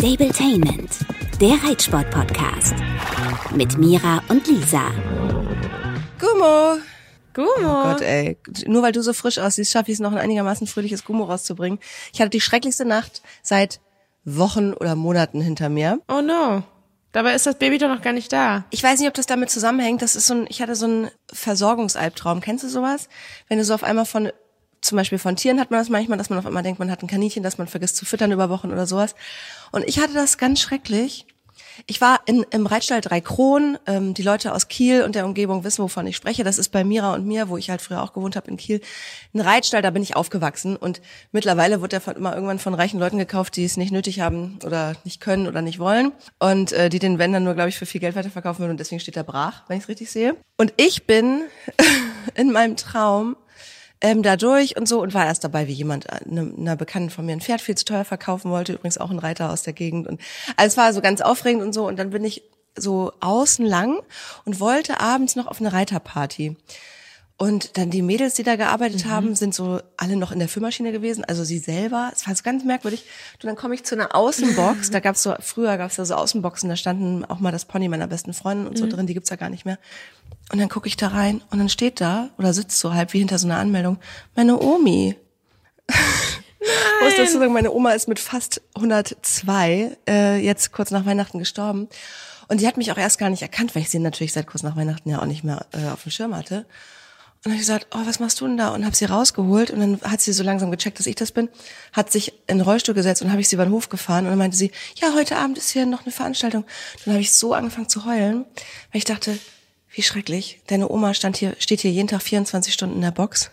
Stabletainment, der Reitsport-Podcast. Mit Mira und Lisa. Gummo. Gummo. Oh Gott, ey. Nur weil du so frisch aussiehst, schaffe ich es noch ein einigermaßen fröhliches Gummo rauszubringen. Ich hatte die schrecklichste Nacht seit Wochen oder Monaten hinter mir. Oh no. Dabei ist das Baby doch noch gar nicht da. Ich weiß nicht, ob das damit zusammenhängt. Das ist so ein, ich hatte so einen Versorgungsalbtraum. Kennst du sowas? Wenn du so auf einmal von, zum Beispiel von Tieren hat man das manchmal, dass man auf einmal denkt, man hat ein Kaninchen, das man vergisst zu füttern über Wochen oder sowas. Und ich hatte das ganz schrecklich. Ich war in, im Reitstall Drei Kronen. Ähm, die Leute aus Kiel und der Umgebung wissen, wovon ich spreche. Das ist bei Mira und mir, wo ich halt früher auch gewohnt habe in Kiel. Ein Reitstall, da bin ich aufgewachsen. Und mittlerweile wird der von, immer irgendwann von reichen Leuten gekauft, die es nicht nötig haben oder nicht können oder nicht wollen. Und äh, die den Wenn dann nur, glaube ich, für viel Geld weiterverkaufen würden. Und deswegen steht er brach, wenn ich es richtig sehe. Und ich bin in meinem Traum ähm, da durch und so und war erst dabei, wie jemand äh, ne, einer Bekannten von mir ein Pferd viel zu teuer verkaufen wollte, übrigens auch ein Reiter aus der Gegend und also es war so ganz aufregend und so und dann bin ich so außen lang und wollte abends noch auf eine Reiterparty. Und dann die Mädels, die da gearbeitet Mhm. haben, sind so alle noch in der Führmaschine gewesen, also sie selber. Es war so ganz merkwürdig. Und dann komme ich zu einer Außenbox. Da gab's so früher gab's da so Außenboxen. Da standen auch mal das Pony meiner besten Freundin und so Mhm. drin. Die gibt's ja gar nicht mehr. Und dann gucke ich da rein und dann steht da oder sitzt so halb wie hinter so einer Anmeldung meine Omi. Ich muss dazu sagen, meine Oma ist mit fast 102 äh, jetzt kurz nach Weihnachten gestorben. Und die hat mich auch erst gar nicht erkannt, weil ich sie natürlich seit kurz nach Weihnachten ja auch nicht mehr äh, auf dem Schirm hatte. Und dann habe ich gesagt, oh, was machst du denn da? Und habe sie rausgeholt und dann hat sie so langsam gecheckt, dass ich das bin, hat sich in den Rollstuhl gesetzt und habe ich sie über den Hof gefahren und dann meinte sie, ja, heute Abend ist hier noch eine Veranstaltung. Dann habe ich so angefangen zu heulen, weil ich dachte, wie schrecklich, deine Oma stand hier, steht hier jeden Tag 24 Stunden in der Box.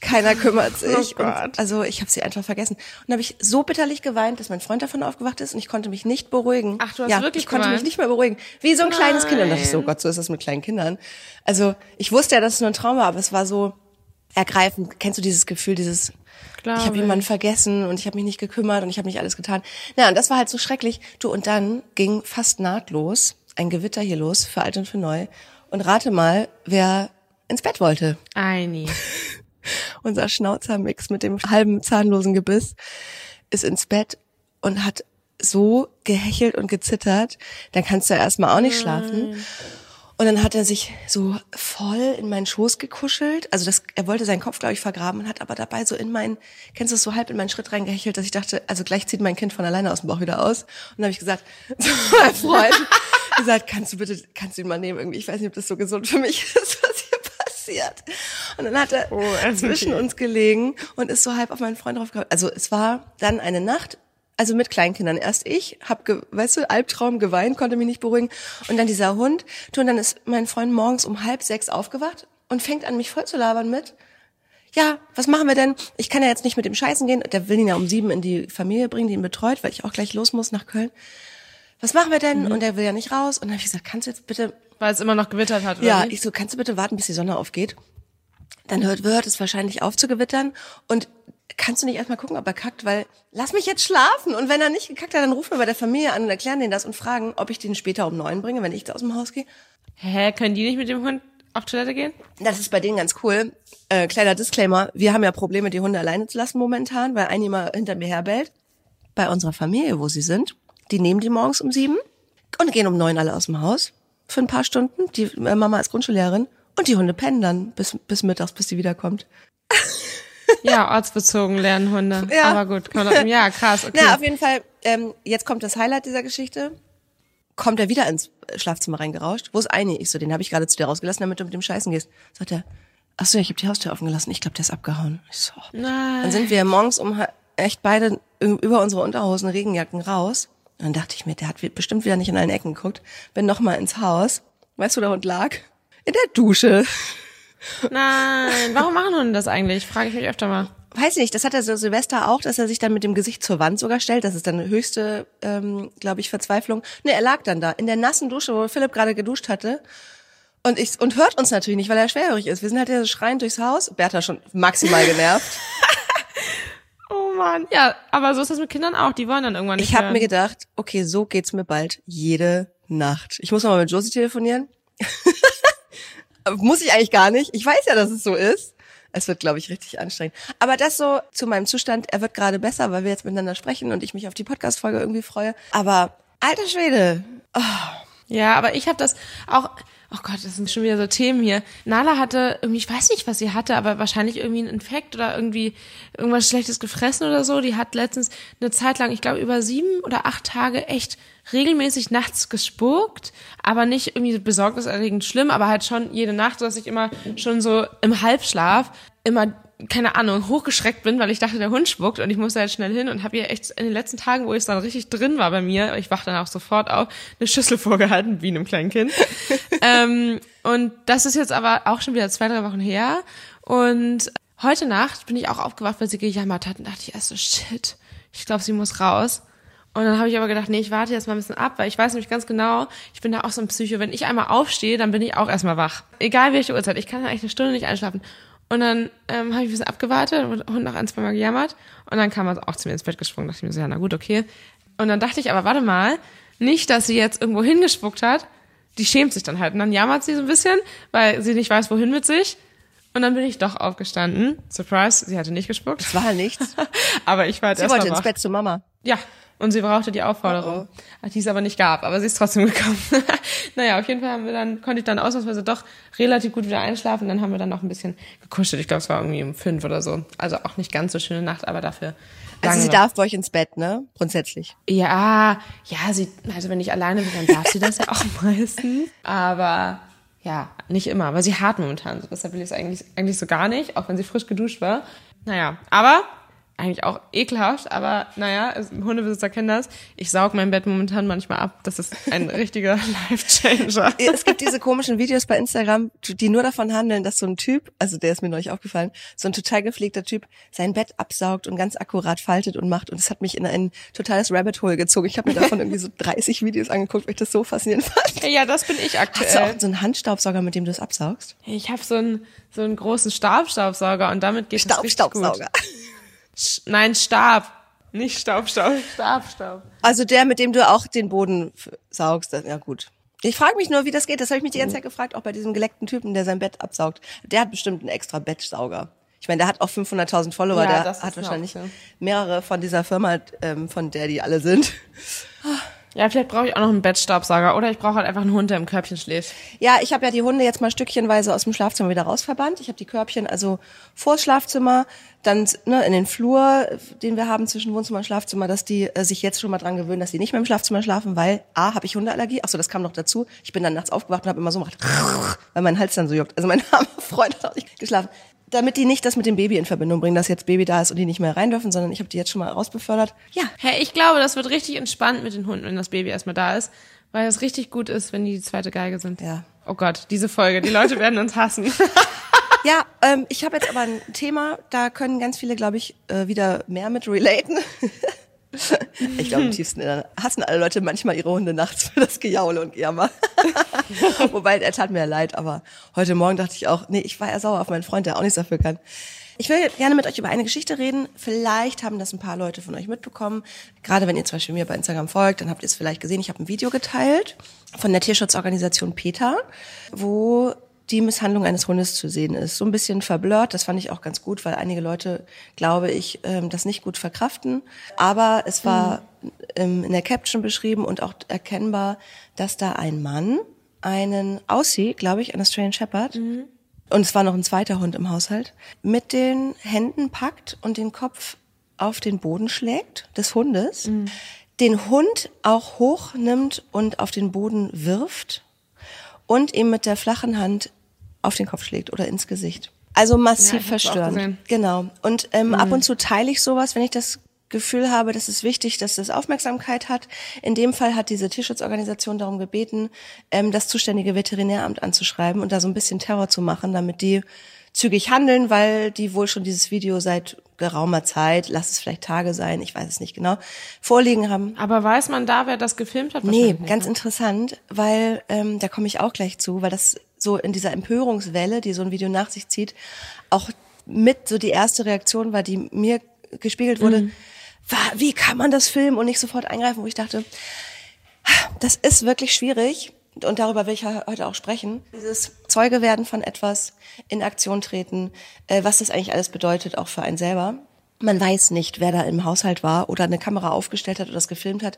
Keiner kümmert sich. Oh Gott. also ich habe sie einfach vergessen. Und dann habe ich so bitterlich geweint, dass mein Freund davon aufgewacht ist und ich konnte mich nicht beruhigen. Ach, du hast ja, wirklich ich konnte geweint? mich nicht mehr beruhigen. Wie so ein kleines Kind. Und dachte ich so, Nein. Gott, so ist das mit kleinen Kindern. Also ich wusste ja, dass es nur ein Traum war, aber es war so ergreifend. Kennst du dieses Gefühl, dieses Glaube ich habe jemanden vergessen und ich habe mich nicht gekümmert und ich habe nicht alles getan. Na, und das war halt so schrecklich. Du, und dann ging fast nahtlos ein Gewitter hier los für alt und für neu. Und rate mal, wer ins Bett wollte. Eini. Unser Schnauzermix mit dem halben zahnlosen Gebiss ist ins Bett und hat so gehechelt und gezittert. Dann kannst du ja erstmal auch nicht schlafen. Und dann hat er sich so voll in meinen Schoß gekuschelt. Also das, er wollte seinen Kopf, glaube ich, vergraben und hat aber dabei so in meinen, kennst du es, so halb in meinen Schritt reingehechelt, dass ich dachte, also gleich zieht mein Kind von alleine aus dem Bauch wieder aus. Und dann habe ich gesagt, zu meinem Freund, gesagt, kannst du bitte, kannst du ihn mal nehmen irgendwie? Ich weiß nicht, ob das so gesund für mich ist, was hier passiert. Und dann hat er Oh, also zwischen uns gelegen und ist so halb auf meinen Freund draufgehauen. Also es war dann eine Nacht, also mit Kleinkindern. Erst ich, hab, ge- weißt du, Albtraum geweint, konnte mich nicht beruhigen. Und dann dieser Hund. Du, und dann ist mein Freund morgens um halb sechs aufgewacht und fängt an, mich voll zu labern mit. Ja, was machen wir denn? Ich kann ja jetzt nicht mit dem Scheißen gehen. Der will ihn ja um sieben in die Familie bringen, die ihn betreut, weil ich auch gleich los muss nach Köln. Was machen wir denn? Mhm. Und er will ja nicht raus. Und dann habe ich gesagt, kannst du jetzt bitte Weil es immer noch gewittert hat, oder ja, wie? ich so, kannst du bitte warten, bis die Sonne aufgeht? Dann hört, hört es wahrscheinlich auf zu gewittern und kannst du nicht erstmal gucken, ob er kackt, weil lass mich jetzt schlafen und wenn er nicht gekackt hat, dann rufen wir bei der Familie an und erklären denen das und fragen, ob ich den später um neun bringe, wenn ich da aus dem Haus gehe. Hä, können die nicht mit dem Hund auf Toilette gehen? Das ist bei denen ganz cool. Äh, kleiner Disclaimer, wir haben ja Probleme, die Hunde alleine zu lassen momentan, weil ein immer hinter mir herbellt. Bei unserer Familie, wo sie sind, die nehmen die morgens um sieben und gehen um neun alle aus dem Haus für ein paar Stunden. Die äh, Mama ist Grundschullehrerin und die Hunde pennen dann bis, bis mittags, bis die wiederkommt. Ja, ortsbezogen lernen Hunde. Ja. Aber gut, man, ja, krass, okay. Na, auf jeden Fall, ähm, jetzt kommt das Highlight dieser Geschichte. Kommt er wieder ins Schlafzimmer reingerauscht. Wo ist Eini? Ich so, den habe ich gerade zu dir rausgelassen, damit du mit dem Scheißen gehst. Sagt er, ach so, ich habe die Haustür offen gelassen. Ich glaube, der ist abgehauen. Ich so, Nein. dann sind wir morgens um echt beide über unsere Unterhosen, Regenjacken raus. Und dann dachte ich mir, der hat bestimmt wieder nicht in allen Ecken geguckt. Bin noch mal ins Haus. Weißt du, wo der Hund lag? In der Dusche. Nein, warum machen Hunde das eigentlich? Frage ich mich öfter mal. weiß ich nicht, das hat er so Silvester auch, dass er sich dann mit dem Gesicht zur Wand sogar stellt. Das ist dann eine höchste, ähm, glaube ich, Verzweiflung. Ne, er lag dann da in der nassen Dusche, wo Philipp gerade geduscht hatte. Und ich und hört uns natürlich nicht, weil er schwerhörig ist. Wir sind halt ja so schreiend durchs Haus. Bertha schon maximal genervt. Mann. Ja, aber so ist das mit Kindern auch. Die wollen dann irgendwann nicht Ich habe mir gedacht, okay, so geht's mir bald jede Nacht. Ich muss mal mit Josie telefonieren. Muss ich eigentlich gar nicht. Ich weiß ja, dass es so ist. Es wird, glaube ich, richtig anstrengend. Aber das so zu meinem Zustand, er wird gerade besser, weil wir jetzt miteinander sprechen und ich mich auf die Podcast-Folge irgendwie freue. Aber alter Schwede. Oh. Ja, aber ich habe das auch. Oh Gott, das sind schon wieder so Themen hier. Nala hatte irgendwie, ich weiß nicht, was sie hatte, aber wahrscheinlich irgendwie einen Infekt oder irgendwie irgendwas Schlechtes gefressen oder so. Die hat letztens eine Zeit lang, ich glaube über sieben oder acht Tage echt regelmäßig nachts gespuckt, aber nicht irgendwie besorgniserregend schlimm, aber halt schon jede Nacht, dass ich immer schon so im Halbschlaf immer keine Ahnung, hochgeschreckt bin, weil ich dachte, der Hund spuckt und ich musste halt schnell hin und habe ihr echt in den letzten Tagen, wo ich dann richtig drin war bei mir, ich wach dann auch sofort auf, eine Schüssel vorgehalten, wie einem kleinen Kind. ähm, und das ist jetzt aber auch schon wieder zwei, drei Wochen her. Und heute Nacht bin ich auch aufgewacht, weil sie gejammert hat und dachte ich erst so, shit, ich glaube, sie muss raus. Und dann habe ich aber gedacht, nee, ich warte jetzt mal ein bisschen ab, weil ich weiß nämlich ganz genau, ich bin da auch so ein Psycho. Wenn ich einmal aufstehe, dann bin ich auch erstmal wach. Egal welche Uhrzeit. Ich kann eigentlich eine Stunde nicht einschlafen. Und dann ähm, habe ich ein bisschen abgewartet und Hund noch ein, zwei Mal gejammert. Und dann kam er auch zu mir ins Bett gesprungen. dachte ich mir so, ja, na gut, okay. Und dann dachte ich aber, warte mal, nicht, dass sie jetzt irgendwo hingespuckt hat. Die schämt sich dann halt. Und dann jammert sie so ein bisschen, weil sie nicht weiß, wohin mit sich. Und dann bin ich doch aufgestanden. Surprise, sie hatte nicht gespuckt. Es war halt nichts. aber ich war jetzt Sie wollte ins. Bett zu Mama. Ja, und sie brauchte die Aufforderung, die es aber nicht gab, aber sie ist trotzdem gekommen. naja, auf jeden Fall haben wir dann, konnte ich dann ausnahmsweise doch relativ gut wieder einschlafen. Dann haben wir dann noch ein bisschen gekuschelt. Ich glaube, es war irgendwie um fünf oder so. Also auch nicht ganz so schöne Nacht, aber dafür. Also sie darf bei euch ins Bett, ne? Grundsätzlich. Ja, ja, sie, also wenn ich alleine bin, dann darf sie das ja auch meistens. Aber ja, nicht immer, weil sie hart momentan. so. Deshalb will ich es eigentlich, eigentlich so gar nicht, auch wenn sie frisch geduscht war. Naja, aber eigentlich auch ekelhaft, aber naja, es- Hundebesitzer kennen das. Ich saug mein Bett momentan manchmal ab. Das ist ein richtiger Life-Changer. Es gibt diese komischen Videos bei Instagram, die nur davon handeln, dass so ein Typ, also der ist mir neulich aufgefallen, so ein total gepflegter Typ sein Bett absaugt und ganz akkurat faltet und macht. Und es hat mich in ein totales Rabbit Hole gezogen. Ich habe mir davon irgendwie so 30 Videos angeguckt, weil ich das so faszinierend fand. Ja, das bin ich Hast du aktuell. auch so einen Handstaubsauger, mit dem du es absaugst? Ich habe so einen, so einen großen Stabstaubsauger und damit geht es richtig gut. Sch- Nein, Stab. Nicht Staubstaub, Stabstaub. Also der, mit dem du auch den Boden saugst. Das- Ja gut. Ich frage mich nur, wie das geht. Das habe ich mich die ganze Zeit gefragt, auch bei diesem geleckten Typen, der sein Bett absaugt. Der hat bestimmt einen extra Bettsauger. Ich meine, der hat auch 500.000 Follower. Ja, der hat wahrscheinlich mehrere von dieser Firma, ähm, von der die alle sind. Ja, vielleicht brauche ich auch noch einen Bettstaubsauger oder ich brauche halt einfach einen Hund, der im Körbchen schläft. Ja, ich habe ja die Hunde jetzt mal stückchenweise aus dem Schlafzimmer wieder rausverbannt. Ich habe die Körbchen also vor das Schlafzimmer, dann ne, in den Flur, den wir haben zwischen Wohnzimmer und Schlafzimmer, dass die äh, sich jetzt schon mal dran gewöhnen, dass die nicht mehr im Schlafzimmer schlafen, weil A, habe ich Hundeallergie. Achso, das kam noch dazu. Ich bin dann nachts aufgewacht und habe immer so gemacht, weil mein Hals dann so juckt. Also mein armer Freund hat auch nicht geschlafen. Damit die nicht das mit dem Baby in Verbindung bringen, dass jetzt Baby da ist und die nicht mehr rein dürfen, sondern ich habe die jetzt schon mal rausbefördert. Ja, Hey, ich glaube, das wird richtig entspannt mit den Hunden, wenn das Baby erstmal da ist, weil es richtig gut ist, wenn die die zweite Geige sind. Ja. Oh Gott, diese Folge, die Leute werden uns hassen. Ja, ähm, ich habe jetzt aber ein Thema, da können ganz viele, glaube ich, äh, wieder mehr mit relaten. Ich glaube, im tiefsten Innern hassen alle Leute manchmal ihre Hunde nachts für das Gejaule und Gejammer. Wobei, er tat mir leid, aber heute Morgen dachte ich auch, nee, ich war eher sauer auf meinen Freund, der auch nichts dafür kann. Ich will gerne mit euch über eine Geschichte reden. Vielleicht haben das ein paar Leute von euch mitbekommen. Gerade wenn ihr zum Beispiel mir bei Instagram folgt, dann habt ihr es vielleicht gesehen. Ich habe ein Video geteilt von der Tierschutzorganisation PETA, wo die Misshandlung eines Hundes zu sehen ist. So ein bisschen verblurrt, das fand ich auch ganz gut, weil einige Leute, glaube ich, ähm, das nicht gut verkraften. Aber es war ähm, in der Caption beschrieben und auch erkennbar, dass da ein Mann einen Aussie, glaube ich, eine Australian Shepherd, und es war noch ein zweiter Hund im Haushalt, mit den Händen packt und den Kopf auf den Boden schlägt des Hundes, den Hund auch hochnimmt und auf den Boden wirft und ihm mit der flachen Hand auf den Kopf schlägt oder ins Gesicht. Also Ja, massiv auch verstörend. Genau. Und ähm, ab und zu teile ich sowas, wenn ich das Gefühl habe, das ist wichtig, dass das Aufmerksamkeit hat. In dem Fall hat diese Tierschutzorganisation darum gebeten, ähm, das zuständige Veterinäramt anzuschreiben und da so ein bisschen Terror zu machen, damit die zügig handeln, weil die wohl schon dieses Video seit geraumer Zeit, lass es vielleicht Tage sein, ich weiß es nicht genau, vorliegen haben. Aber weiß man da, wer das gefilmt hat? Nee, ganz ne? interessant, weil ähm, da komme ich auch gleich zu, weil das so in dieser Empörungswelle, die so ein Video nach sich zieht, auch mit so die erste Reaktion war, die mir gespiegelt wurde, war, wie kann man das filmen und nicht sofort eingreifen, wo ich dachte, das ist wirklich schwierig und darüber will ich heute auch sprechen. Dieses Zeuge werden von etwas, in Aktion treten, äh, was das eigentlich alles bedeutet, auch für einen selber. Man weiß nicht, wer da im Haushalt war oder eine Kamera aufgestellt hat oder das gefilmt hat.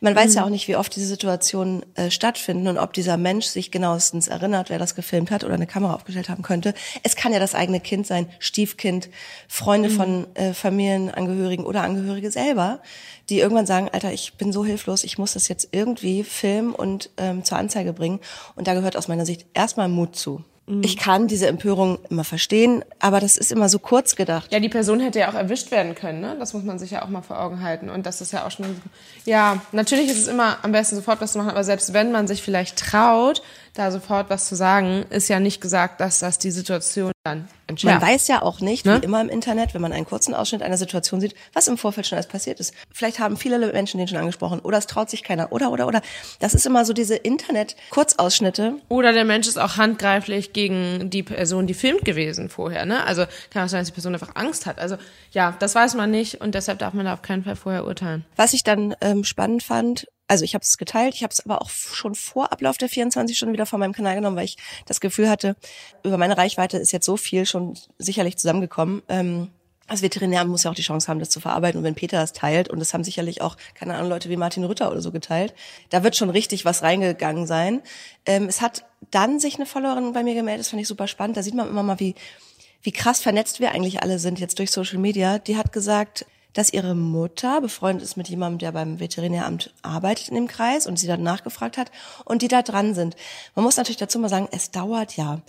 Man weiß ja auch nicht, wie oft diese Situationen äh, stattfinden und ob dieser Mensch sich genauestens erinnert, wer das gefilmt hat oder eine Kamera aufgestellt haben könnte. Es kann ja das eigene Kind sein, Stiefkind, Freunde von äh, Familienangehörigen oder Angehörige selber, die irgendwann sagen, Alter, ich bin so hilflos, ich muss das jetzt irgendwie filmen und ähm, zur Anzeige bringen. Und da gehört aus meiner Sicht erstmal Mut zu. Ich kann diese Empörung immer verstehen, aber das ist immer so kurz gedacht. Ja, die Person hätte ja auch erwischt werden können, ne? Das muss man sich ja auch mal vor Augen halten. Und das ist ja auch schon. Ja, natürlich ist es immer am besten sofort was zu machen, aber selbst wenn man sich vielleicht traut, da sofort was zu sagen, ist ja nicht gesagt, dass das die Situation dann entschärft. Man weiß ja auch nicht, Ne? wie immer im Internet, wenn man einen kurzen Ausschnitt einer Situation sieht, was im Vorfeld schon alles passiert ist. Vielleicht haben viele Menschen den schon angesprochen oder es traut sich keiner oder oder oder. Das ist immer so diese Internet-Kurzausschnitte. Oder der Mensch ist auch handgreiflich gegen die Person, die filmt gewesen vorher, ne? Also kann auch sein, dass die Person einfach Angst hat. Also ja, das weiß man nicht und deshalb darf man da auf keinen Fall vorher urteilen. Was ich dann ähm, spannend fand, also ich habe es geteilt, ich habe es aber auch schon vor Ablauf der 24 Stunden wieder von meinem Kanal genommen, weil ich das Gefühl hatte, über meine Reichweite ist jetzt so viel schon sicherlich zusammengekommen. Ähm, als Veterinär muss ja auch die Chance haben, das zu verarbeiten. Und wenn Peter das teilt, und das haben sicherlich auch, keine Ahnung, Leute wie Martin Rütter oder so geteilt, da wird schon richtig was reingegangen sein. Ähm, es hat dann sich eine Followerin bei mir gemeldet, das fand ich super spannend. Da sieht man immer mal, wie, wie krass vernetzt wir eigentlich alle sind jetzt durch Social Media. Die hat gesagt, dass ihre Mutter befreundet ist mit jemandem, der beim Veterinäramt arbeitet in dem Kreis und sie dann nachgefragt hat und die da dran sind. Man muss natürlich dazu mal sagen, es dauert ja.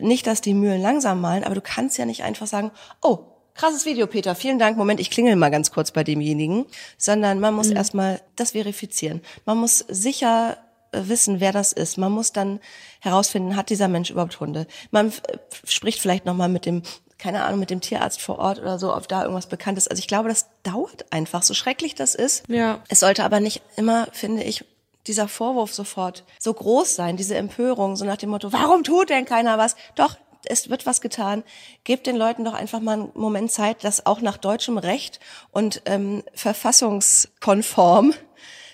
Nicht, dass die Mühlen langsam malen, aber du kannst ja nicht einfach sagen, oh, krasses Video, Peter, vielen Dank, Moment, ich klingel mal ganz kurz bei demjenigen, sondern man muss erstmal das verifizieren. Man muss sicher äh, wissen, wer das ist. Man muss dann herausfinden, hat dieser Mensch überhaupt Hunde? Man äh, spricht vielleicht nochmal mit dem keine Ahnung, mit dem Tierarzt vor Ort oder so, ob da irgendwas bekannt ist. Also ich glaube, das dauert einfach, so schrecklich das ist. Ja. Es sollte aber nicht immer, finde ich, dieser Vorwurf sofort so groß sein, diese Empörung, so nach dem Motto, warum tut denn keiner was? Doch, es wird was getan. Gebt den Leuten doch einfach mal einen Moment Zeit, das auch nach deutschem Recht und ähm, verfassungskonform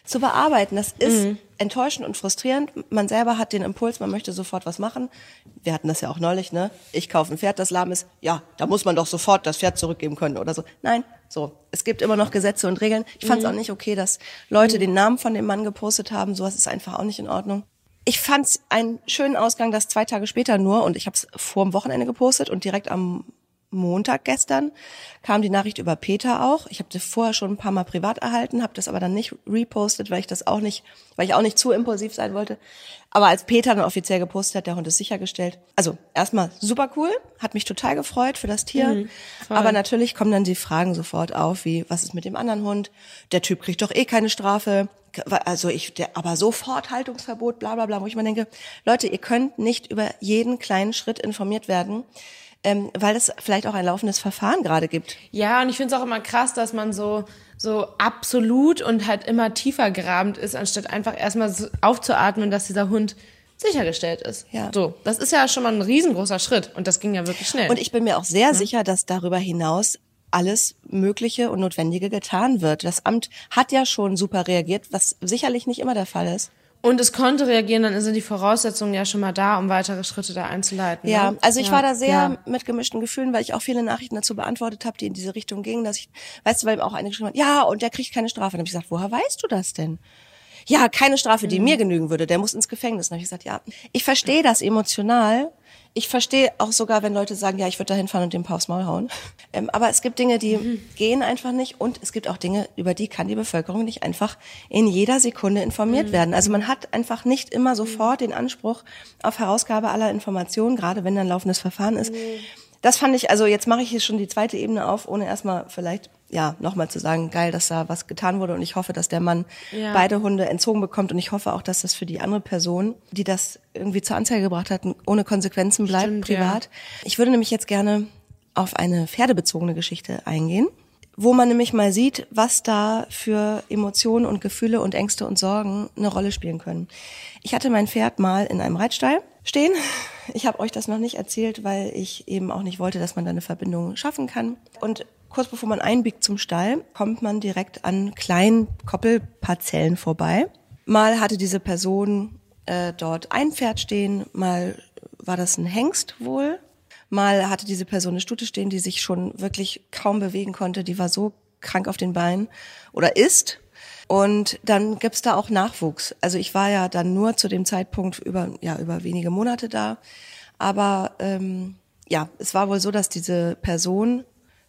zu bearbeiten. Das ist enttäuschend und frustrierend. Man selber hat den Impuls, man möchte sofort was machen. Wir hatten das ja auch neulich, ne? Ich kaufe ein Pferd, das lahm ist. Ja, da muss man doch sofort das Pferd zurückgeben können oder so. Nein, so. Es gibt immer noch Gesetze und Regeln. Ich fand es auch nicht okay, dass Leute den Namen von dem Mann gepostet haben. Sowas ist einfach auch nicht in Ordnung. Ich fand es einen schönen Ausgang, dass zwei Tage später nur, und ich habe es vor dem Wochenende gepostet und direkt am Montag gestern kam die Nachricht über Peter auch. Ich habe das vorher schon ein paar Mal privat erhalten, habe das aber dann nicht repostet, weil ich das auch nicht, weil ich auch nicht zu impulsiv sein wollte. Aber als Peter dann offiziell gepostet hat, der Hund ist sichergestellt. Also erstmal super cool, hat mich total gefreut für das Tier. aber natürlich kommen dann die Fragen sofort auf, wie was ist mit dem anderen Hund? Der Typ kriegt doch eh keine Strafe. Also ich, der, aber sofort Haltungsverbot, bla bla bla, wo ich mir denke, Leute, ihr könnt nicht über jeden kleinen Schritt informiert werden ähm, weil es vielleicht auch ein laufendes Verfahren gerade gibt. Ja, und ich finde es auch immer krass, dass man so, so absolut und halt immer tiefer grabend ist, anstatt einfach erstmal so aufzuatmen, dass dieser Hund sichergestellt ist. Ja. So, das ist ja schon mal ein riesengroßer Schritt und das ging ja wirklich schnell. Und ich bin mir auch sehr sicher, dass darüber hinaus alles Mögliche und Notwendige getan wird. Das Amt hat ja schon super reagiert, was sicherlich nicht immer der Fall ist. Und es konnte reagieren, dann sind die Voraussetzungen ja schon mal da, um weitere Schritte da einzuleiten. Ja, ne? also ich ja, war da sehr ja. mit gemischten Gefühlen, weil ich auch viele Nachrichten dazu beantwortet habe, die in diese Richtung gingen, dass ich, weißt du, weil auch eine geschrieben hat, ja, und der kriegt keine Strafe. Dann habe ich gesagt, woher weißt du das denn? Ja, keine Strafe, Mhm. die mir genügen würde, der muss ins Gefängnis. Dann habe ich gesagt, ja, ich verstehe das emotional. Ich verstehe auch sogar, wenn Leute sagen, ja, ich würde da hinfahren und dem paar aufs Maul hauen. Ähm, aber es gibt Dinge, die Mhm. gehen einfach nicht und es gibt auch Dinge, über die kann die Bevölkerung nicht einfach in jeder Sekunde Mhm. informiert werden. Also man hat einfach nicht immer sofort den Anspruch auf Herausgabe aller Informationen, gerade wenn ein laufendes Verfahren ist. Mhm. Das fand ich, also jetzt mache ich hier schon die zweite Ebene auf, ohne erstmal vielleicht ja nochmal zu sagen, geil, dass da was getan wurde und ich hoffe, dass der Mann Ja. beide Hunde entzogen bekommt und ich hoffe auch, dass das für die andere Person, die das irgendwie zur Anzeige gebracht hat, ohne Konsequenzen bleibt, Stimmt, privat. Ich würde nämlich jetzt gerne auf eine pferdebezogene Geschichte eingehen, wo man nämlich mal sieht, was da für Emotionen und Gefühle und Ängste und Sorgen eine Rolle spielen können. Ich hatte mein Pferd mal in einem Reitstall stehen. Ich habe euch das noch nicht erzählt, weil ich eben auch nicht wollte, dass man da eine Verbindung schaffen kann. Und kurz bevor man einbiegt zum Stall, kommt man direkt an kleinen Koppelparzellen vorbei. Mal hatte diese Person äh, dort ein Pferd stehen, mal war das ein Hengst wohl. Mal hatte diese Person eine Stute stehen, die sich schon wirklich kaum bewegen konnte. Die war so krank auf den Beinen oder ist. Und dann gibt's da auch Nachwuchs. Also ich war ja dann nur zu dem Zeitpunkt über, ja, über wenige Monate da. Aber ähm, ja, es war wohl so, dass diese Person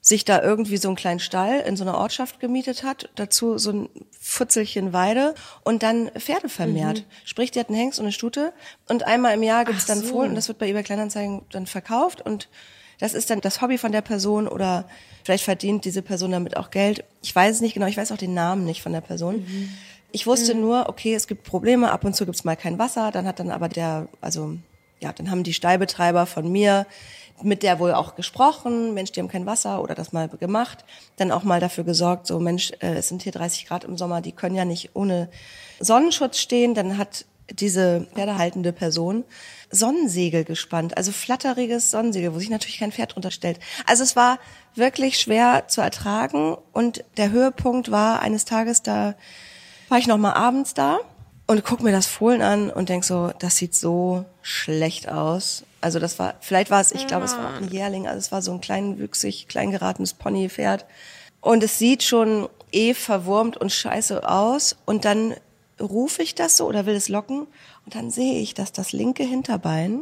sich da irgendwie so einen kleinen Stall in so einer Ortschaft gemietet hat, dazu so ein Futzelchen Weide und dann Pferde vermehrt. Mhm. Sprich, die hat einen Hengst und eine Stute und einmal im Jahr gibt's Ach dann so. Fohlen und das wird bei eBay Kleinanzeigen dann verkauft und das ist dann das Hobby von der Person oder vielleicht verdient diese Person damit auch Geld. Ich weiß es nicht genau, ich weiß auch den Namen nicht von der Person. Mhm. Ich wusste mhm. nur, okay, es gibt Probleme, ab und zu gibt's mal kein Wasser, dann hat dann aber der, also ja, dann haben die Stallbetreiber von mir mit der wohl auch gesprochen, Mensch, die haben kein Wasser oder das mal gemacht, dann auch mal dafür gesorgt, so Mensch, äh, es sind hier 30 Grad im Sommer, die können ja nicht ohne Sonnenschutz stehen, dann hat diese pferdehaltende Person Sonnensegel gespannt, also flatteriges Sonnensegel, wo sich natürlich kein Pferd drunter stellt. Also es war wirklich schwer zu ertragen und der Höhepunkt war eines Tages, da war ich noch mal abends da und guck mir das Fohlen an und denk so, das sieht so schlecht aus. Also das war, vielleicht war es, ich glaube, es war auch ein Jährling, also es war so ein kleinwüchsig, klein geratenes Ponypferd. Und es sieht schon eh verwurmt und scheiße aus. Und dann rufe ich das so oder will es locken und dann sehe ich, dass das linke Hinterbein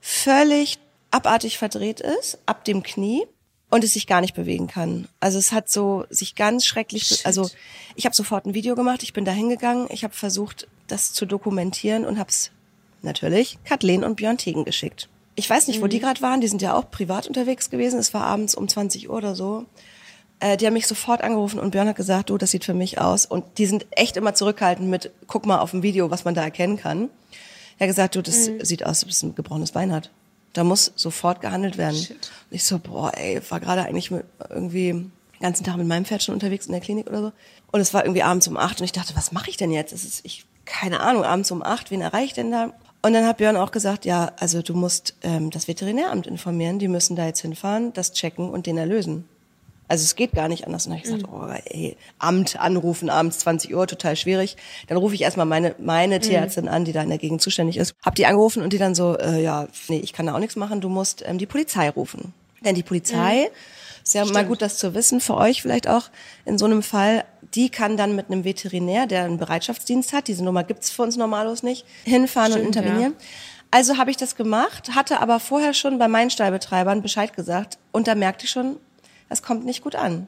völlig abartig verdreht ist, ab dem Knie und es sich gar nicht bewegen kann. Also es hat so sich ganz schrecklich, Shit. also ich habe sofort ein Video gemacht, ich bin da hingegangen, ich habe versucht, das zu dokumentieren und habe es natürlich Kathleen und Björn Tegen geschickt. Ich weiß nicht, wo mhm. die gerade waren, die sind ja auch privat unterwegs gewesen, es war abends um 20 Uhr oder so. Äh, die haben mich sofort angerufen und Björn hat gesagt, du, das sieht für mich aus. Und die sind echt immer zurückhaltend mit, guck mal auf dem Video, was man da erkennen kann. Er hat gesagt, du, das mhm. sieht aus, als ob es ein gebrochenes Bein hat. Da muss sofort gehandelt werden. Shit. Und ich so, boah, ey, war gerade eigentlich mit, irgendwie den ganzen Tag mit meinem Pferd schon unterwegs in der Klinik oder so. Und es war irgendwie abends um acht und ich dachte, was mache ich denn jetzt? Es ist, ich, keine Ahnung, abends um acht, wen erreiche ich denn da? Und dann hat Björn auch gesagt, ja, also du musst ähm, das Veterinäramt informieren, die müssen da jetzt hinfahren, das checken und den erlösen. Also es geht gar nicht anders. Und dann habe ich gesagt, mhm. oh, ey, Amt anrufen, abends 20 Uhr, total schwierig. Dann rufe ich erstmal meine, meine mhm. Tierärztin an, die da in der Gegend zuständig ist. Hab die angerufen und die dann so, äh, ja, nee, ich kann da auch nichts machen, du musst ähm, die Polizei rufen. Denn die Polizei, mhm. ist ja Stimmt. mal gut, das zu wissen, für euch vielleicht auch in so einem Fall, die kann dann mit einem Veterinär, der einen Bereitschaftsdienst hat, diese Nummer gibt's für uns normalos nicht, hinfahren Stimmt, und intervenieren. Ja. Also habe ich das gemacht, hatte aber vorher schon bei meinen Stallbetreibern Bescheid gesagt und da merkte ich schon, das kommt nicht gut an.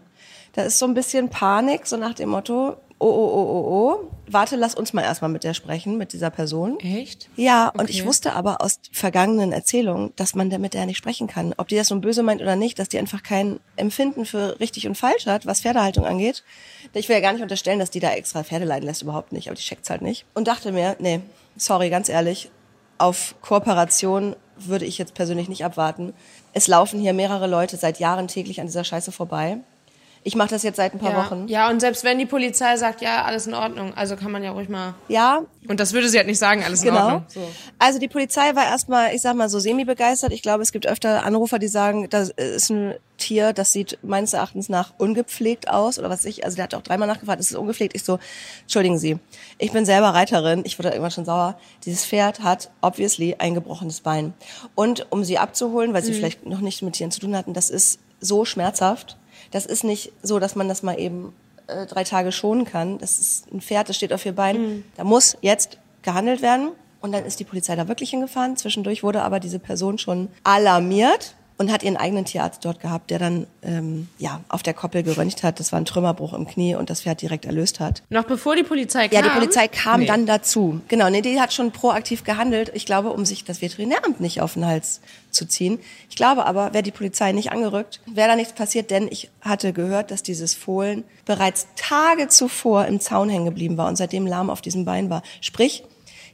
Da ist so ein bisschen Panik, so nach dem Motto, oh, oh, oh, oh, oh, warte, lass uns mal erstmal mit der sprechen, mit dieser Person. Echt? Ja, okay. und ich wusste aber aus vergangenen Erzählungen, dass man mit der nicht sprechen kann. Ob die das nun böse meint oder nicht, dass die einfach kein Empfinden für richtig und falsch hat, was Pferdehaltung angeht. Ich will ja gar nicht unterstellen, dass die da extra Pferde leiden lässt, überhaupt nicht, aber die checkt's halt nicht. Und dachte mir, nee, sorry, ganz ehrlich, auf Kooperation würde ich jetzt persönlich nicht abwarten. Es laufen hier mehrere Leute seit Jahren täglich an dieser Scheiße vorbei. Ich mache das jetzt seit ein paar ja. Wochen. Ja, und selbst wenn die Polizei sagt, ja, alles in Ordnung, also kann man ja ruhig mal. Ja. Und das würde sie halt nicht sagen, alles genau. in Ordnung. So. Also die Polizei war erstmal, ich sag mal, so semi-begeistert. Ich glaube, es gibt öfter Anrufer, die sagen, das ist ein Tier, das sieht meines Erachtens nach ungepflegt aus oder was ich. Also der hat auch dreimal nachgefragt, ist es ungepflegt? Ich so, entschuldigen Sie, ich bin selber Reiterin, ich wurde irgendwann schon sauer. Dieses Pferd hat obviously ein gebrochenes Bein. Und um sie abzuholen, weil sie mhm. vielleicht noch nicht mit Tieren zu tun hatten, das ist so schmerzhaft das ist nicht so, dass man das mal eben äh, drei Tage schonen kann. Das ist ein Pferd, das steht auf vier Beinen. Mhm. Da muss jetzt gehandelt werden. Und dann ist die Polizei da wirklich hingefahren. Zwischendurch wurde aber diese Person schon alarmiert und hat ihren eigenen Tierarzt dort gehabt, der dann ähm, ja auf der Koppel geröntgt hat. Das war ein Trümmerbruch im Knie und das Pferd direkt erlöst hat. Noch bevor die Polizei kam? Ja, die Polizei kam nee. dann dazu. Genau, nee, die hat schon proaktiv gehandelt. Ich glaube, um sich das Veterinäramt nicht auf den Hals zu ziehen. Ich glaube aber, wäre die Polizei nicht angerückt, wäre da nichts passiert, denn ich hatte gehört, dass dieses Fohlen bereits Tage zuvor im Zaun hängen geblieben war und seitdem lahm auf diesem Bein war. Sprich,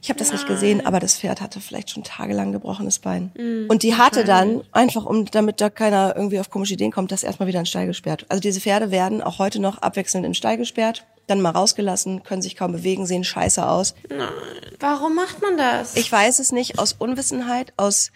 ich habe das Nein. nicht gesehen, aber das Pferd hatte vielleicht schon tagelang gebrochenes Bein. Mhm, und die hatte dann, einfach um, damit da keiner irgendwie auf komische Ideen kommt, das erstmal wieder in den Stall gesperrt. Also diese Pferde werden auch heute noch abwechselnd in den Stall gesperrt, dann mal rausgelassen, können sich kaum bewegen, sehen scheiße aus. Nein. Warum macht man das? Ich weiß es nicht, aus Unwissenheit, aus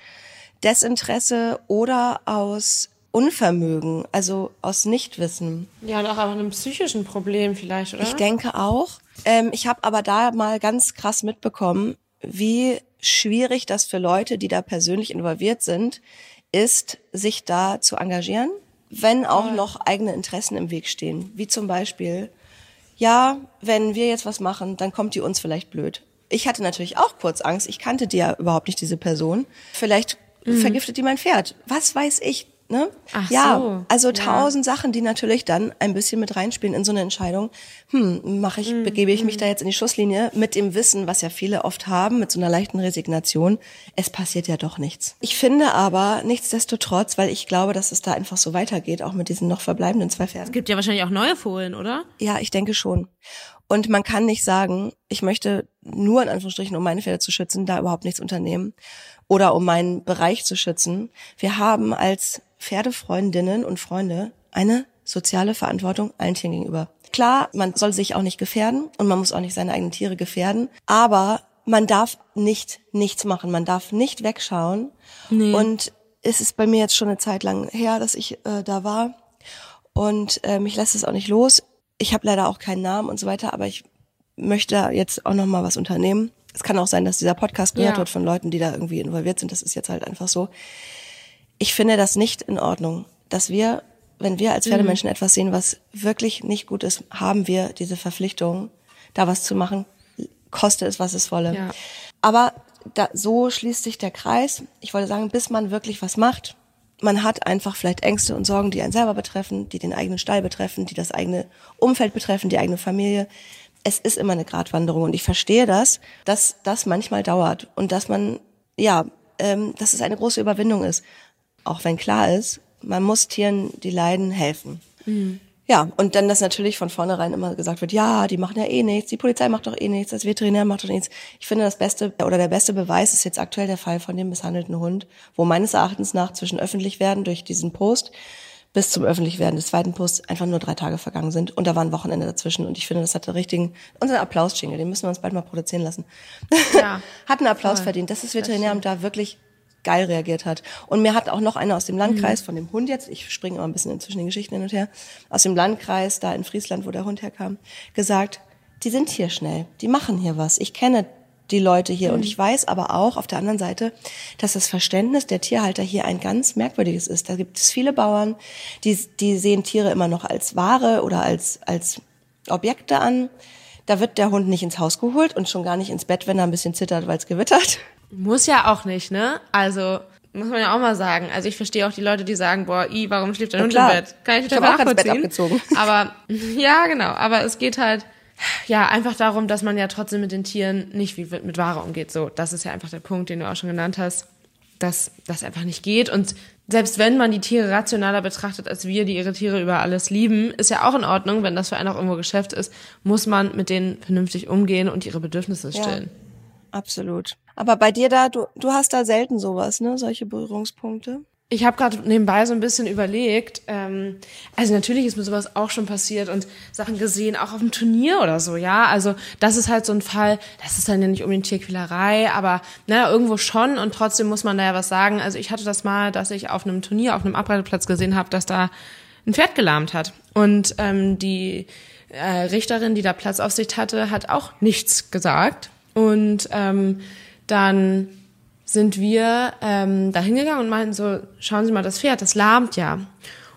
Desinteresse oder aus Unvermögen, also aus Nichtwissen. Ja, und auch aber einem psychischen Problem vielleicht, oder? Ich denke auch. Ähm, ich habe aber da mal ganz krass mitbekommen, wie schwierig das für Leute, die da persönlich involviert sind, ist, sich da zu engagieren, wenn auch noch eigene Interessen im Weg stehen. Wie zum Beispiel, ja, wenn wir jetzt was machen, dann kommt die uns vielleicht blöd. Ich hatte natürlich auch kurz Angst. Ich kannte die ja überhaupt nicht, diese Person. Vielleicht vergiftet die mein Pferd. Was weiß ich? Ne? Ach ja, so. also Ja. tausend Sachen, die natürlich dann ein bisschen mit reinspielen in so eine Entscheidung. Hm, mache ich, begebe ich mich da jetzt in die Schusslinie mit dem Wissen, was ja viele oft haben, mit so einer leichten Resignation. Es passiert ja doch nichts. Ich finde aber nichtsdestotrotz, weil ich glaube, dass es da einfach so weitergeht, auch mit diesen noch verbleibenden zwei Pferden. Gibt ja wahrscheinlich auch neue Fohlen, oder? Ja, ich denke schon. Und man kann nicht sagen, ich möchte nur in Anführungsstrichen, um meine Pferde zu schützen, da überhaupt nichts unternehmen oder um meinen Bereich zu schützen. Wir haben als Pferdefreundinnen und Freunde eine soziale Verantwortung allen Tieren gegenüber. Klar, man soll sich auch nicht gefährden und man muss auch nicht seine eigenen Tiere gefährden, aber man darf nicht nichts machen, man darf nicht wegschauen. Und es ist bei mir jetzt schon eine Zeit lang her, dass ich äh, da war und äh, mich lässt es auch nicht los. Ich habe leider auch keinen Namen und so weiter, aber ich möchte jetzt auch noch mal was unternehmen. Es kann auch sein, dass dieser Podcast gehört Ja. wird von Leuten, die da irgendwie involviert sind. Das ist jetzt halt einfach so. Ich finde das nicht in Ordnung, dass wir, wenn wir als Pferdemenschen etwas sehen, was wirklich nicht gut ist, haben wir diese Verpflichtung, da was zu machen, koste es, was es wolle. Ja. Aber da, so schließt sich der Kreis. Ich wollte sagen, bis man wirklich was macht, man hat einfach vielleicht Ängste und Sorgen, die einen selber betreffen, die den eigenen Stall betreffen, die das eigene Umfeld betreffen, die eigene Familie. Es ist immer eine Gratwanderung und ich verstehe das, dass das manchmal dauert und dass man, ja, ähm, dass es eine große Überwindung ist. Auch wenn klar ist, man muss Tieren, die leiden, helfen. Ja, und dann, dass natürlich von vornherein immer gesagt wird, ja, die machen ja eh nichts, die Polizei macht doch eh nichts, das Veterinär macht doch nichts. Ich finde, das beste oder der beste Beweis ist jetzt aktuell der Fall von dem misshandelten Hund, wo meines Erachtens nach zwischen öffentlich werden durch diesen Post bis zum öffentlich werden des zweiten Posts einfach nur drei Tage vergangen sind und da war ein Wochenende dazwischen und ich finde, das hat der richtigen, unser Applaus-Jingle, den müssen wir uns bald mal produzieren lassen. Ja. hat einen Applaus verdient, dass das Veterinäramt da wirklich geil reagiert hat. Und mir hat auch noch einer aus dem Landkreis von dem Hund jetzt, ich springe immer ein bisschen zwischen den Geschichten hin und her, aus dem Landkreis da in Friesland, wo der Hund herkam, gesagt, die sind hier schnell, die machen hier was. Ich kenne die Leute hier und ich weiß aber auch auf der anderen Seite, dass das Verständnis der Tierhalter hier ein ganz merkwürdiges ist. Da gibt es viele Bauern, die, die sehen Tiere immer noch als Ware oder als, als Objekte an. Da wird der Hund nicht ins Haus geholt und schon gar nicht ins Bett, wenn er ein bisschen zittert, weil es gewittert. Muss ja auch nicht, ne? Also, muss man ja auch mal sagen. Also ich verstehe auch die Leute, die sagen, boah, i, warum schläft dein Na Hund klar. im Bett? Kann ich Ich total Bett nachvollziehen. abgezogen. Aber, ja, genau. Aber es geht halt, ja, einfach darum, dass man ja trotzdem mit den Tieren nicht wie mit Ware umgeht. So, das ist ja einfach der Punkt, den du auch schon genannt hast, dass das einfach nicht geht. Und selbst wenn man die Tiere rationaler betrachtet als wir, die ihre Tiere über alles lieben, ist ja auch in Ordnung, wenn das für einen auch irgendwo Geschäft ist, muss man mit denen vernünftig umgehen und ihre Bedürfnisse stillen. Absolut. Aber bei dir da, du, du hast da selten sowas, ne? Solche Berührungspunkte. Ich habe gerade nebenbei so ein bisschen überlegt. Ähm, also natürlich ist mir sowas auch schon passiert und Sachen gesehen, auch auf dem Turnier oder so, ja. Also das ist halt so ein Fall, das ist dann ja nicht unbedingt Tierquälerei, aber naja, irgendwo schon und trotzdem muss man da ja was sagen. Also ich hatte das mal, dass ich auf einem Turnier, auf einem Abreiteplatz gesehen habe, dass da ein Pferd gelahmt hat. Und ähm, die äh, Richterin, die da Platzaufsicht hatte, hat auch nichts gesagt. Und ähm, dann sind wir ähm, da hingegangen und meinten so, schauen Sie mal, das Pferd, das lahmt ja.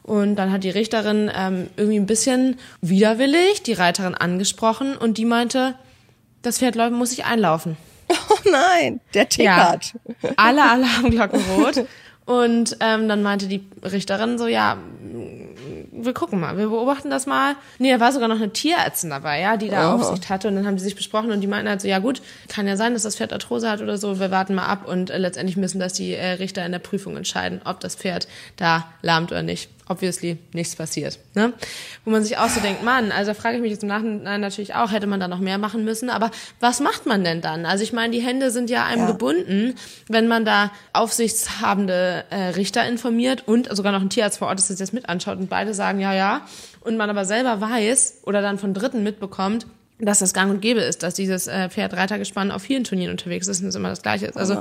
Und dann hat die Richterin ähm, irgendwie ein bisschen widerwillig die Reiterin angesprochen und die meinte, das Pferd läuft, muss sich einlaufen. Oh nein, der tickert. Alle Alarmglocken rot. Und ähm, dann meinte die Richterin so, ja, wir gucken mal, wir beobachten das mal. Nee, da war sogar noch eine Tierärztin dabei, ja, die da Oh. Aufsicht hatte. Und dann haben die sich besprochen und die meinten halt so, ja gut, kann ja sein, dass das Pferd Arthrose hat oder so. Wir warten mal ab und äh, letztendlich müssen das die äh, Richter in der Prüfung entscheiden, ob das Pferd da lahmt oder nicht. Obviously nichts passiert. Ne? Wo man sich auch so denkt, Mann, also frage ich mich jetzt im Nachhinein natürlich auch, hätte man da noch mehr machen müssen. Aber was macht man denn dann? Also ich meine, die Hände sind ja einem Ja. gebunden, wenn man da aufsichtshabende äh, Richter informiert und sogar noch ein Tierarzt vor Ort ist, das jetzt mit anschaut und beide sagen ja, ja. Und man aber selber weiß oder dann von Dritten mitbekommt, dass das gang und gäbe ist, dass dieses äh, Pferd-Reitergespann auf vielen Turnieren unterwegs ist und es immer das Gleiche ist. Also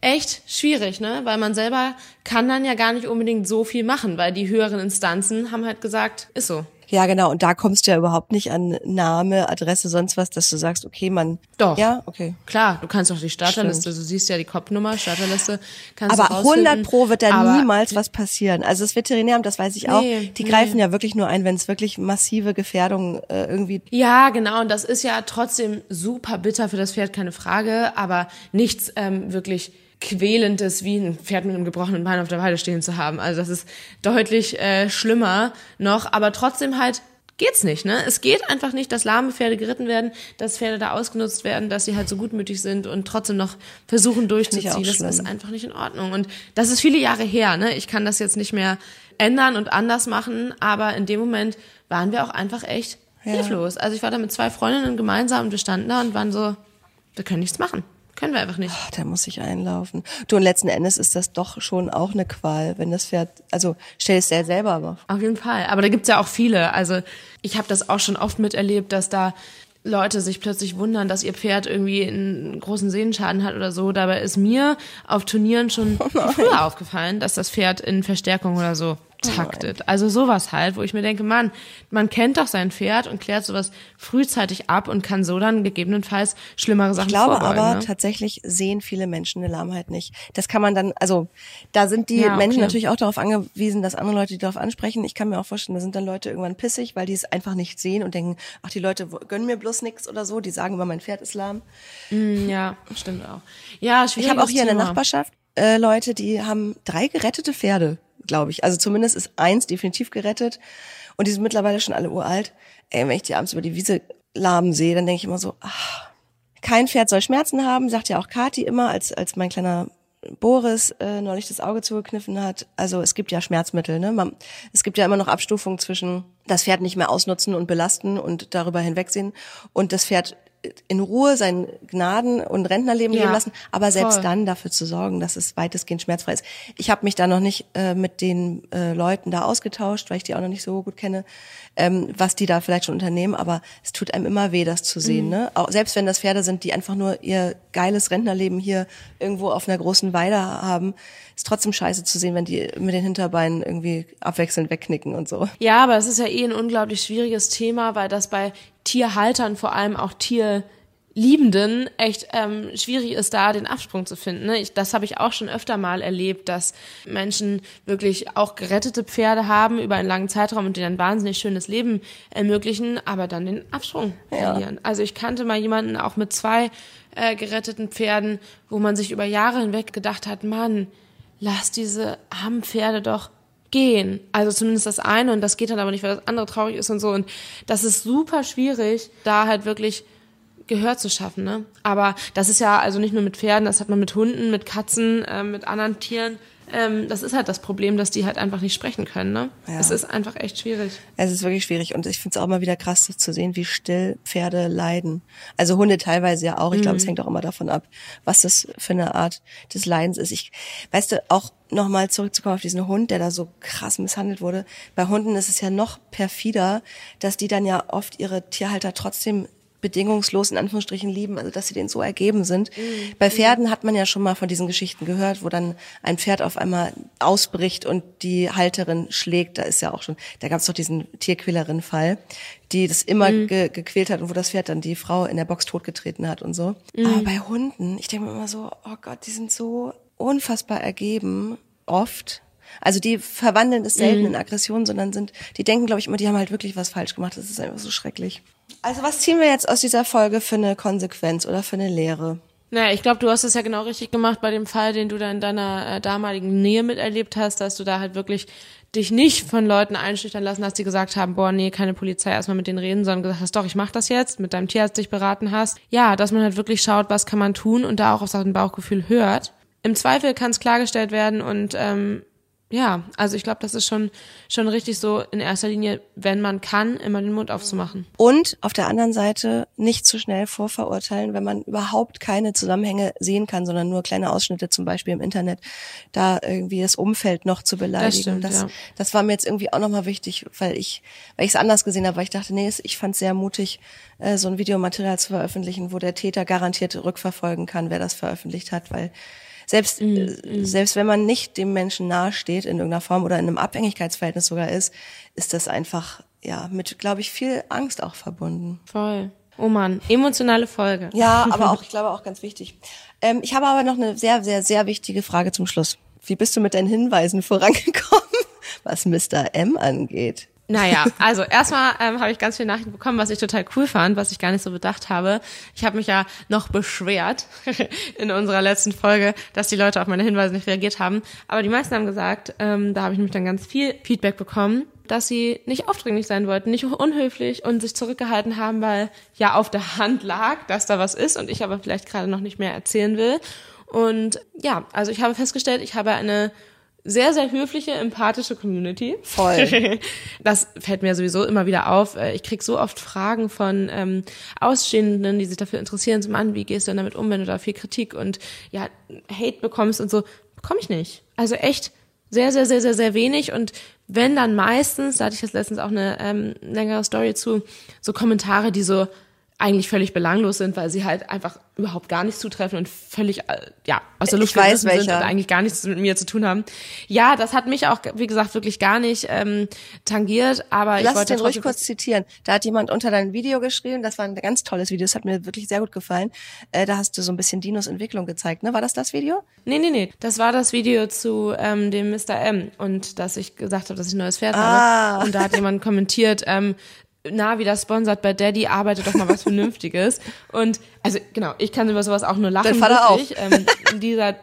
echt schwierig, ne? Weil man selber kann dann ja gar nicht unbedingt so viel machen, weil die höheren Instanzen haben halt gesagt, ist so. Ja, genau. Und da kommst du ja überhaupt nicht an Name, Adresse, sonst was, dass du sagst, okay, man. Doch. Ja, okay. Klar, du kannst auch die Starterliste, du siehst ja die Kopfnummer, Starterliste, kannst Aber du rausfinden. 100 pro wird da niemals was passieren. Also das Veterinäramt, das weiß ich auch, Nee, die nee. greifen ja wirklich nur ein, wenn es wirklich massive Gefährdung äh, irgendwie. Ja, genau. Und das ist ja trotzdem super bitter für das Pferd, keine Frage. Aber nichts ähm, wirklich quälendes, wie ein Pferd mit einem gebrochenen Bein auf der Weide stehen zu haben. Also das ist deutlich äh, schlimmer noch. Aber trotzdem halt geht's nicht, ne? Es geht einfach nicht, dass lahme Pferde geritten werden, dass Pferde da ausgenutzt werden, dass sie halt so gutmütig sind und trotzdem noch versuchen durchzuziehen. Das ist einfach nicht in Ordnung. Und das ist viele Jahre her, ne? Ich kann das jetzt nicht mehr ändern und anders machen, aber in dem Moment waren wir auch einfach echt hilflos. Also ich war da mit zwei Freundinnen gemeinsam und wir standen da und waren so, wir können nichts machen. Können wir einfach nicht. Ach, da muss ich einlaufen. Du, und letzten Endes ist das doch schon auch eine Qual, wenn das Pferd, also stell es dir selber vor. Auf jeden Fall. Aber da gibt's ja auch viele. Also ich habe das auch schon oft miterlebt, dass da Leute sich plötzlich wundern, dass ihr Pferd irgendwie einen großen Sehnenschaden hat oder so. Dabei ist mir auf Turnieren schon früher aufgefallen, dass das Pferd in Verstärkung oder so taktet. Also sowas halt, wo ich mir denke, Mann, man kennt doch sein Pferd und klärt sowas frühzeitig ab und kann so dann gegebenenfalls schlimmere Sachen Ich glaube vorbeugen. aber ne? tatsächlich sehen viele Menschen eine Lahmheit nicht. Das kann man dann, also da sind die Ja, okay. Menschen natürlich auch darauf angewiesen, dass andere Leute die darauf ansprechen. Ich kann mir auch vorstellen, da sind dann Leute irgendwann pissig, weil die es einfach nicht sehen und denken, ach die Leute gönnen mir bloß nichts oder so. Die sagen immer, mein Pferd ist lahm. Ja, stimmt auch. Ja, Ich habe auch hier in der Thema. Nachbarschaft äh, Leute, die haben drei gerettete Pferde, glaube ich. Also zumindest ist eins definitiv gerettet und die sind mittlerweile schon alle uralt. Ey, wenn ich die abends über die Wiese lahmen sehe, dann denke ich immer so, ach, kein Pferd soll Schmerzen haben, sagt ja auch Kati immer, als, als mein kleiner Boris äh, neulich das Auge zugekniffen hat. Also es gibt ja Schmerzmittel, ne? Man, es gibt ja immer noch Abstufungen zwischen das Pferd nicht mehr ausnutzen und belasten und darüber hinwegsehen und das Pferd in Ruhe sein Gnaden- und Rentnerleben Ja, leben lassen, aber selbst voll. dann dafür zu sorgen, dass es weitestgehend schmerzfrei ist. Ich habe mich da noch nicht äh, mit den äh, Leuten da ausgetauscht, weil ich die auch noch nicht so gut kenne, ähm, was die da vielleicht schon unternehmen, aber es tut einem immer weh, das zu sehen. Ne? Auch, selbst wenn das Pferde sind, die einfach nur ihr geiles Rentnerleben hier irgendwo auf einer großen Weide haben, ist trotzdem scheiße zu sehen, wenn die mit den Hinterbeinen irgendwie abwechselnd wegknicken und so. Ja, aber es ist ja eh ein unglaublich schwieriges Thema, weil das bei Tierhaltern, vor allem auch Tierliebenden, echt ähm, schwierig ist, da den Absprung zu finden. Ne? Ich, das habe ich auch schon öfter mal erlebt, dass Menschen wirklich auch gerettete Pferde haben über einen langen Zeitraum und denen ein wahnsinnig schönes Leben ermöglichen, aber dann den Absprung verlieren. Also ich kannte mal jemanden auch mit zwei äh, geretteten Pferden, wo man sich über Jahre hinweg gedacht hat, Mann, lass diese armen Pferde doch gehen. Also zumindest das eine und das geht dann aber nicht, weil das andere traurig ist und so. Und das ist super schwierig, da halt wirklich Gehör zu schaffen. Ne? Aber das ist ja also nicht nur mit Pferden, das hat man mit Hunden, mit Katzen, ähm, mit anderen Tieren. Ähm, das ist halt das Problem, dass die halt einfach nicht sprechen können. Ne? Ja. Es ist einfach echt schwierig. Es ist wirklich schwierig und ich finde es auch immer wieder krass zu sehen, wie still Pferde leiden. Also Hunde teilweise ja auch. Ich glaube, es hängt auch immer davon ab, was das für eine Art des Leidens ist. Ich, weißt du, auch nochmal zurückzukommen auf diesen Hund, der da so krass misshandelt wurde. Bei Hunden ist es ja noch perfider, dass die dann ja oft ihre Tierhalter trotzdem bedingungslos in Anführungsstrichen lieben, also dass sie denen so ergeben sind. Bei Pferden hat man ja schon mal von diesen Geschichten gehört, wo dann ein Pferd auf einmal ausbricht und die Halterin schlägt. Da ist ja auch schon, da gab es doch diesen Tierquälerin-Fall, die das immer ge gequält hat und wo das Pferd dann die Frau in der Box totgetreten hat und so. Aber bei Hunden, ich denke mir immer so, oh Gott, die sind so unfassbar ergeben, oft. Also die verwandeln es selten in Aggression, sondern sind, die denken, glaube ich, immer, die haben halt wirklich was falsch gemacht. Das ist einfach so schrecklich. Also was ziehen wir jetzt aus dieser Folge für eine Konsequenz oder für eine Lehre? Naja, ich glaube, du hast es ja genau richtig gemacht bei dem Fall, den du da in deiner äh, damaligen Nähe miterlebt hast, dass du da halt wirklich dich nicht von Leuten einschüchtern lassen hast, die gesagt haben, boah, nee, keine Polizei, erstmal mit denen reden, sondern gesagt hast, doch, ich mach das jetzt, mit deinem Tierarzt dich beraten hast. Ja, dass man halt wirklich schaut, was kann man tun und da auch auf sein Bauchgefühl hört. Im Zweifel kann es klargestellt werden und ähm, ja, also ich glaube, das ist schon schon richtig so in erster Linie, wenn man kann, immer den Mund aufzumachen. Und auf der anderen Seite nicht zu schnell vorverurteilen, wenn man überhaupt keine Zusammenhänge sehen kann, sondern nur kleine Ausschnitte, zum Beispiel im Internet, da irgendwie das Umfeld noch zu beleidigen. stimmt, das, ja. das war mir jetzt irgendwie auch nochmal wichtig, weil ich, weil ich es anders gesehen habe, weil ich dachte, nee, ich fand es sehr mutig, äh, so ein Videomaterial zu veröffentlichen, wo der Täter garantiert rückverfolgen kann, wer das veröffentlicht hat, weil selbst, äh, selbst wenn man nicht dem Menschen nahesteht in irgendeiner Form oder in einem Abhängigkeitsverhältnis sogar ist, ist das einfach, ja mit, glaube ich, viel Angst auch verbunden. Voll. Oh Mann, emotionale Folge. Ja, aber auch, ich glaube auch ganz wichtig. Ähm, ich habe aber noch eine sehr, sehr, sehr wichtige Frage zum Schluss. Wie bist du mit deinen Hinweisen vorangekommen, was Mr. M angeht? Naja, also erstmal ähm, habe ich ganz viele Nachrichten bekommen, was ich total cool fand, was ich gar nicht so bedacht habe. Ich habe mich ja noch beschwert in unserer letzten Folge, dass die Leute auf meine Hinweise nicht reagiert haben. Aber die meisten haben gesagt, ähm, da habe ich nämlich dann ganz viel Feedback bekommen, dass sie nicht aufdringlich sein wollten, nicht unhöflich und sich zurückgehalten haben, weil ja auf der Hand lag, dass da was ist und ich aber vielleicht gerade noch nicht mehr erzählen will. Und ja, also ich habe festgestellt, ich habe eine sehr, sehr höfliche, empathische Community. Voll. Das fällt mir sowieso immer wieder auf. Äh, Ich krieg so oft Fragen von ähm, Ausstehenden, die sich dafür interessieren, so, Mann, wie gehst du denn damit um, wenn du da viel Kritik und ja, Hate bekommst und so. Bekomme ich nicht. Also echt sehr, sehr, sehr, sehr, sehr wenig und wenn dann meistens, da hatte ich jetzt letztens auch eine ähm, längere Story zu, so Kommentare, die so eigentlich völlig belanglos sind, weil sie halt einfach überhaupt gar nicht zutreffen und völlig äh, ja aus der Ich Luft gegriffen sind und eigentlich gar nichts mit mir zu tun haben. Ja, das hat mich auch wie gesagt wirklich gar nicht ähm, tangiert, aber ich Lass es wollte den ruhig kurz zitieren. Da hat jemand unter dein Video geschrieben, das war ein ganz tolles Video, das hat mir wirklich sehr gut gefallen. Äh, da hast du so ein bisschen Dinos Entwicklung gezeigt, ne? War das das Video? Nee, nee, nee. Das war das Video zu ähm, dem Mr. M und dass ich gesagt habe, dass ich ein neues Pferd Ah. habe. Und da hat jemand kommentiert, ähm, na, wieder sponsert bei Daddy, arbeite doch mal was Vernünftiges. Und also genau, ich kann über sowas auch nur lachen. Dein Vater wirklich. Ähm, dieser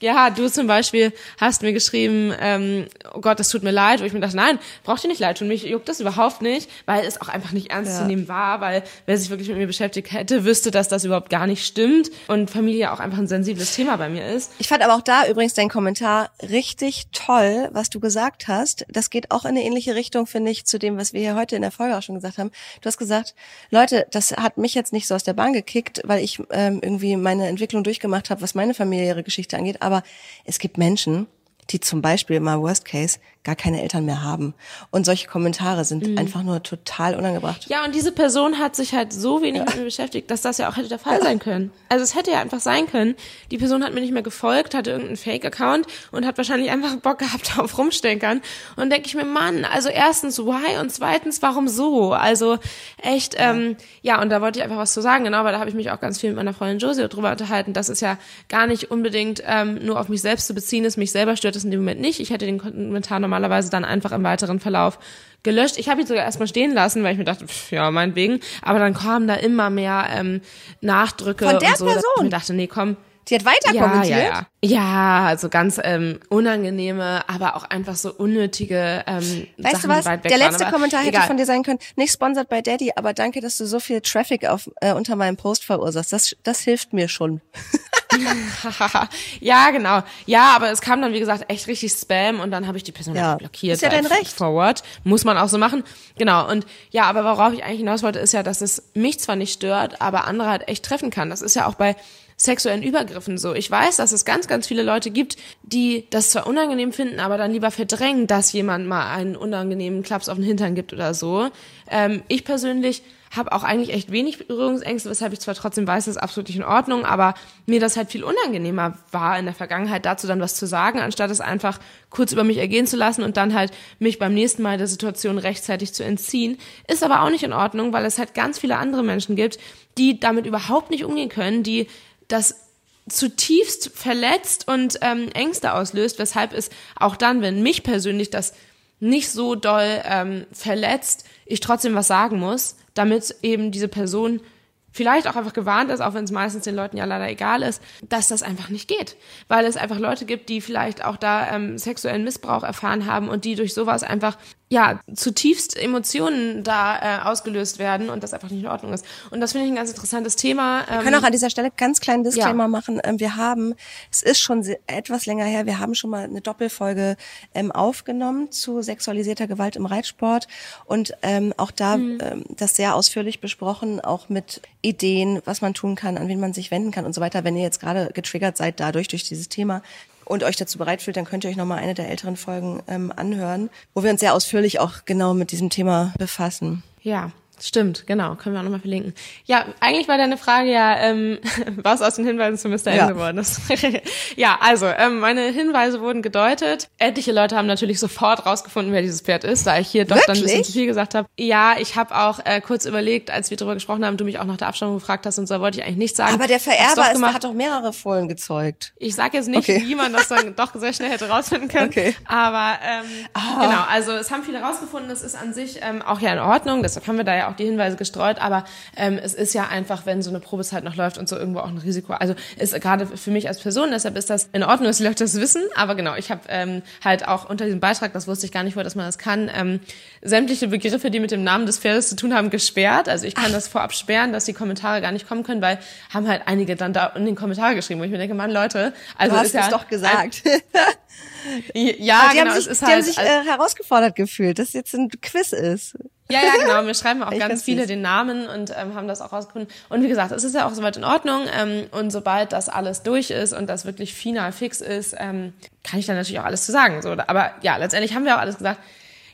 ja, du zum Beispiel hast mir geschrieben, ähm, oh Gott, das tut mir leid, wo ich mir dachte, nein, braucht dir nicht leid tun, mich juckt das überhaupt nicht, weil es auch einfach nicht ernst Ja. zu nehmen war, weil wer sich wirklich mit mir beschäftigt hätte, wüsste, dass das überhaupt gar nicht stimmt und Familie auch einfach ein sensibles Thema bei mir ist. Ich fand aber auch da übrigens dein Kommentar richtig toll, was du gesagt hast. Das geht auch in eine ähnliche Richtung, finde ich, zu dem, was wir hier heute in der Folge auch schon gesagt haben. Du hast gesagt, Leute, das hat mich jetzt nicht so aus der Bahn gekickt, weil ich ähm, irgendwie meine Entwicklung durchgemacht habe, was meine familiäre Geschichte angeht. Aber es gibt Menschen, die zum Beispiel mal Worst Case gar keine Eltern mehr haben. Und solche Kommentare sind einfach nur total unangebracht. Ja, und diese Person hat sich halt so wenig mit mir beschäftigt, dass das ja auch hätte der Fall sein können. Also es hätte ja einfach sein können, die Person hat mir nicht mehr gefolgt, hatte irgendeinen Fake-Account und hat wahrscheinlich einfach Bock gehabt auf Rumstenkern. Und denke ich mir, Mann, also erstens, why? Und zweitens, warum so? Also echt, ähm, ja, und da wollte ich einfach was zu sagen, genau, weil da habe ich mich auch ganz viel mit meiner Freundin Josie drüber unterhalten, dass es ja gar nicht unbedingt ähm, nur auf mich selbst zu beziehen ist, mich selber stört es in dem Moment nicht. Ich hätte den Kommentar normalerweise dann einfach im weiteren Verlauf gelöscht. Ich habe ihn sogar erstmal stehen lassen, weil ich mir dachte, pff, ja, meinetwegen. Aber dann kamen da immer mehr ähm, Nachdrücke Von der und so, dass ich Person? mir dachte, nee, komm. Die hat weiter Ja, kommentiert. ja, ja. Ja, also ganz ähm, unangenehme, aber auch einfach so unnötige ähm, Weißt Sachen, du was? Der waren. letzte Aber Kommentar hätte egal. von dir sein können, nicht sponsored by Daddy, aber danke, dass du so viel Traffic auf, äh, unter meinem Post verursachst. Das, das hilft mir schon. ja, genau. Ja, aber es kam dann, wie gesagt, echt richtig Spam und dann habe ich die Person Ja. blockiert. Ist ja dein Recht. Forward. Muss man auch so machen. Genau. Und ja, aber worauf ich eigentlich hinaus wollte, ist ja, dass es mich zwar nicht stört, aber andere halt echt treffen kann. Das ist ja auch bei sexuellen Übergriffen so. Ich weiß, dass es ganz, ganz viele Leute gibt, die das zwar unangenehm finden, aber dann lieber verdrängen, dass jemand mal einen unangenehmen Klaps auf den Hintern gibt oder so. Ähm, ich persönlich habe auch eigentlich echt wenig Berührungsängste, weshalb ich zwar trotzdem weiß, das ist absolut nicht in Ordnung, aber mir das halt viel unangenehmer war in der Vergangenheit, dazu dann was zu sagen, anstatt es einfach kurz über mich ergehen zu lassen und dann halt mich beim nächsten Mal der Situation rechtzeitig zu entziehen. Ist aber auch nicht in Ordnung, weil es halt ganz viele andere Menschen gibt, die damit überhaupt nicht umgehen können, die das zutiefst verletzt und ähm, Ängste auslöst, weshalb es auch dann, wenn mich persönlich das nicht so doll ähm, verletzt, ich trotzdem was sagen muss, damit eben diese Person vielleicht auch einfach gewarnt ist, auch wenn es meistens den Leuten ja leider egal ist, dass das einfach nicht geht. Weil es einfach Leute gibt, die vielleicht auch da ähm, sexuellen Missbrauch erfahren haben und die durch sowas einfach ja zutiefst Emotionen da äh, ausgelöst werden und das einfach nicht in Ordnung ist. Und das finde ich ein ganz interessantes Thema. Ähm, Wir können auch an dieser Stelle ganz kleinen Disclaimer Ja. machen. Ähm, Wir haben, es ist schon se- etwas länger her, wir haben schon mal eine Doppelfolge ähm, aufgenommen zu sexualisierter Gewalt im Reitsport und ähm, auch da Mhm. ähm, das sehr ausführlich besprochen, auch mit Ideen, was man tun kann, an wen man sich wenden kann und so weiter. Wenn ihr jetzt gerade getriggert seid dadurch, durch dieses Thema und euch dazu bereit fühlt, dann könnt ihr euch nochmal eine der älteren Folgen ähm, anhören, wo wir uns sehr ausführlich auch genau mit diesem Thema befassen. Ja, Stimmt, genau, können wir auch nochmal verlinken. Ja, eigentlich war deine Frage ja, ähm, was aus den Hinweisen zu Mr. Ja. M geworden ist. ja, also, ähm, meine Hinweise wurden gedeutet. Etliche Leute haben natürlich sofort rausgefunden, wer dieses Pferd ist, da ich hier doch dann ein bisschen Wirklich? zu viel gesagt habe. Ja, ich habe auch äh, kurz überlegt, als wir darüber gesprochen haben, du mich auch nach der Abstammung gefragt hast und so wollte ich eigentlich nicht sagen. Aber der Vererber doch ist, hat doch mehrere Fohlen gezeugt. Ich sage jetzt nicht, Okay. wie man das dann doch sehr schnell hätte rausfinden können. Okay. Aber ähm, genau, also es haben viele rausgefunden, es ist an sich ähm, auch ja in Ordnung, deshalb haben wir da ja auch die Hinweise gestreut, aber ähm, es ist ja einfach, wenn so eine Probezeit noch läuft und so irgendwo auch ein Risiko. Also ist gerade für mich als Person, deshalb ist das in Ordnung, dass die Leute das wissen. Aber genau, ich habe ähm, halt auch unter diesem Beitrag, das wusste ich gar nicht vorher, dass man das kann, ähm, sämtliche Begriffe, die mit dem Namen des Pferdes zu tun haben, gesperrt. Also ich kann das vorab sperren, dass die Kommentare gar nicht kommen können, weil haben halt einige dann da in den Kommentare geschrieben, wo ich mir denke, Mann, Leute, also Du hast ist ja es doch gesagt. ja, die genau, haben sich, es ist die halt, haben sich äh, herausgefordert gefühlt, dass jetzt ein Quiz ist. Ja, ja, genau. Mir schreiben auch ganz viele süß. den Namen und ähm, haben das auch rausgefunden. Und wie gesagt, es ist ja auch soweit in Ordnung. Ähm, und sobald das alles durch ist und das wirklich final fix ist, ähm, kann ich dann natürlich auch alles zu sagen. So, aber ja, letztendlich haben wir auch alles gesagt.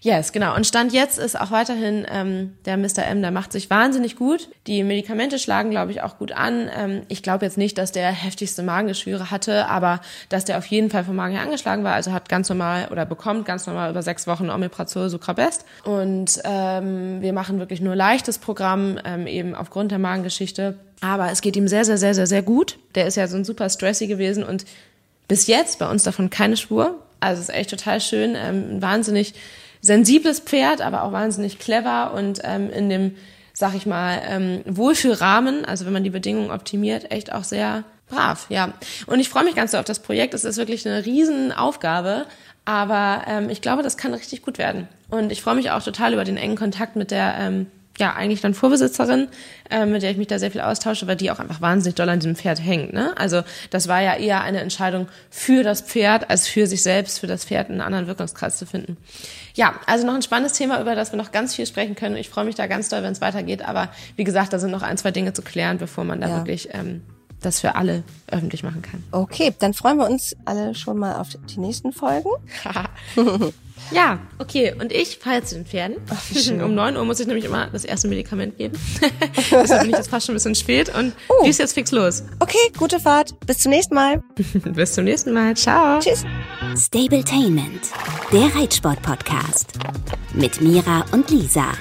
Yes, genau. Und Stand jetzt ist auch weiterhin ähm, der Mr. M, der macht sich wahnsinnig gut. Die Medikamente schlagen, glaube ich, auch gut an. Ähm, ich glaube jetzt nicht, dass der heftigste Magengeschwüre hatte, aber dass der auf jeden Fall vom Magen her angeschlagen war. Also hat ganz normal oder bekommt ganz normal über sechs Wochen Omeprazol Sucrabest. Und ähm, wir machen wirklich nur leichtes Programm, ähm, eben aufgrund der Magengeschichte. Aber es geht ihm sehr, sehr, sehr, sehr, sehr gut. Der ist ja so ein super stressy gewesen und bis jetzt bei uns davon keine Spur. Also ist echt total schön, ähm, wahnsinnig sensibles Pferd, aber auch wahnsinnig clever und ähm, in dem, sag ich mal, ähm, Wohlfühlrahmen, also wenn man die Bedingungen optimiert, echt auch sehr brav, ja. Und ich freue mich ganz so auf das Projekt. Es ist wirklich eine Riesenaufgabe, aber ähm, ich glaube, das kann richtig gut werden. Und ich freue mich auch total über den engen Kontakt mit der ähm, ja, eigentlich dann Vorbesitzerin, äh, mit der ich mich da sehr viel austausche, weil die auch einfach wahnsinnig doll an diesem Pferd hängt. Ne? Also das war ja eher eine Entscheidung für das Pferd, als für sich selbst, für das Pferd einen anderen Wirkungskreis zu finden. Ja, also noch ein spannendes Thema, über das wir noch ganz viel sprechen können. Ich freue mich da ganz doll, wenn es weitergeht. Aber wie gesagt, da sind noch ein, zwei Dinge zu klären, bevor man da Ja. wirklich ähm, das für alle öffentlich machen kann. Okay, dann freuen wir uns alle schon mal auf die nächsten Folgen. Ja, okay. Und ich fahre jetzt zu den Pferden. um 9 Uhr muss ich nämlich immer das erste Medikament geben. Deshalb bin ich jetzt fast schon ein bisschen spät und Oh. die ist jetzt fix los. Okay, gute Fahrt. Bis zum nächsten Mal. Bis zum nächsten Mal. Ciao. Tschüss. Stabletainment, der Reitsport-Podcast. Mit Mira und Lisa.